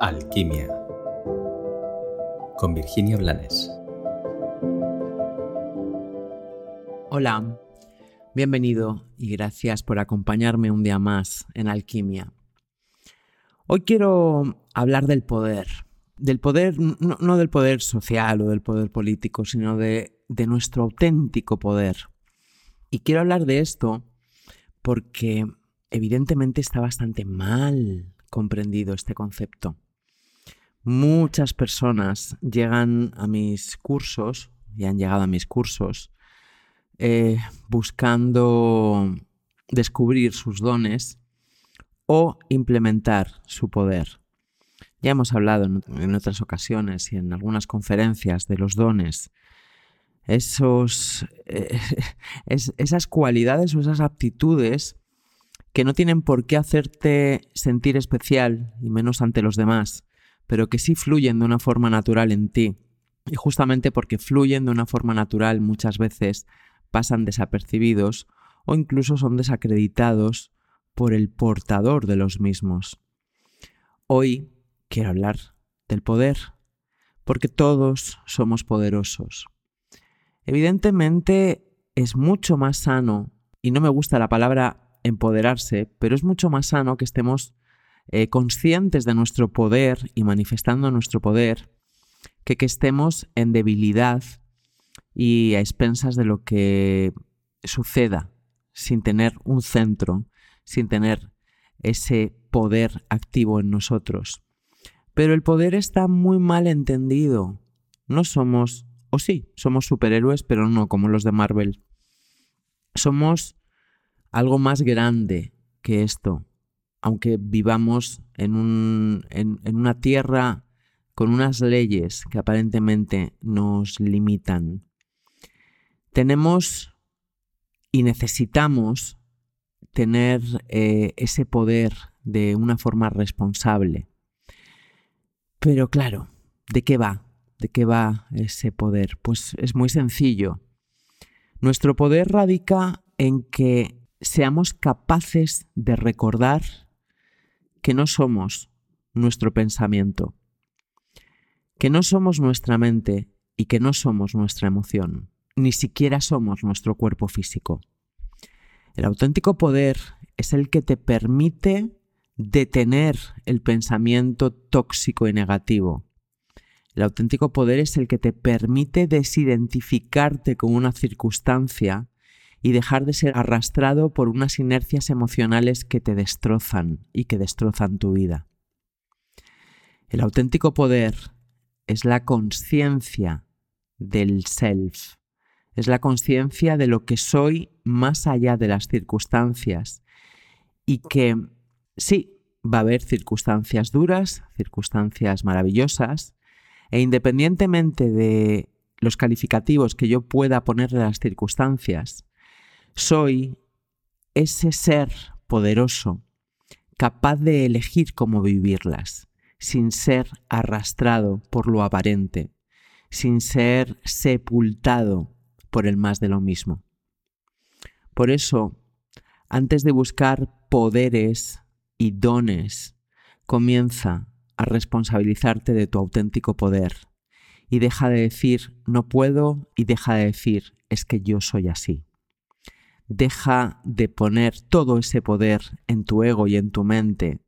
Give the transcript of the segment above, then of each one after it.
Alquimia con Virginia Blanes. Hola, bienvenido y gracias por acompañarme un día más en Alquimia. Hoy quiero hablar del poder, del poder, no, del poder social o del poder político, sino de, de nuestro auténtico poder. Y quiero hablar de esto porque evidentemente está bastante mal comprendido este concepto. Muchas personas llegan a mis cursos y han llegado a mis cursos eh, buscando descubrir sus dones o implementar su poder. Ya hemos hablado en, otras ocasiones y en algunas conferencias de los dones. Esos, eh, esas cualidades o esas aptitudes que no tienen por qué hacerte sentir especial y menos ante los demás, pero que sí fluyen de una forma natural en ti. Y justamente porque fluyen de una forma natural muchas veces pasan desapercibidos o incluso son desacreditados por el portador de los mismos. Hoy quiero hablar del poder, porque todos somos poderosos. Evidentemente es mucho más sano, y no me gusta la palabra empoderarse, pero es mucho más sano que estemos eh, conscientes de nuestro poder y manifestando nuestro poder, que que estemos en debilidad y a expensas de lo que suceda, sin tener un centro, sin tener ese poder activo en nosotros. Pero el poder está muy mal entendido. No somos, o sí, somos superhéroes, pero no como los de Marvel. Somos algo más grande que esto aunque vivamos en, una tierra con unas leyes que aparentemente nos limitan. Tenemos y necesitamos tener eh, ese poder de una forma responsable. Pero claro, ¿de qué va? ¿De qué va ese poder? Pues es muy sencillo. Nuestro poder radica en que seamos capaces de recordar que no somos nuestro pensamiento, que no somos nuestra mente y que no somos nuestra emoción, ni siquiera somos nuestro cuerpo físico. El auténtico poder es el que te permite detener el pensamiento tóxico y negativo. El auténtico poder es el que te permite desidentificarte con una circunstancia y dejar de ser arrastrado por unas inercias emocionales que te destrozan y que destrozan tu vida. El auténtico poder es la conciencia del self, es la conciencia de lo que soy más allá de las circunstancias y que sí, va a haber circunstancias duras, circunstancias maravillosas, e independientemente de los calificativos que yo pueda ponerle a las circunstancias, soy ese ser poderoso, capaz de elegir cómo vivirlas, sin ser arrastrado por lo aparente, sin ser sepultado por el más de lo mismo. Por eso, antes de buscar poderes y dones, comienza a responsabilizarte de tu auténtico poder y deja de decir no puedo y deja de decir es que yo soy así. Deja de poner todo ese poder en tu ego y en tu mente,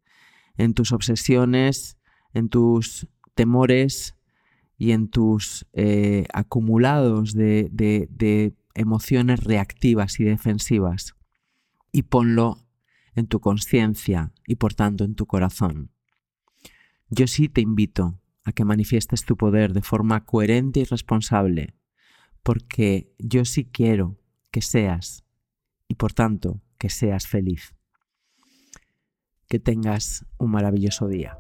en tus obsesiones, en tus temores y en tus eh, acumulados de, de emociones reactivas y defensivas. Y ponlo en tu conciencia y por tanto en tu corazón. Yo sí te invito a que manifiestes tu poder de forma coherente y responsable, porque yo sí quiero que seas y por tanto que seas feliz. Que tengas un maravilloso día.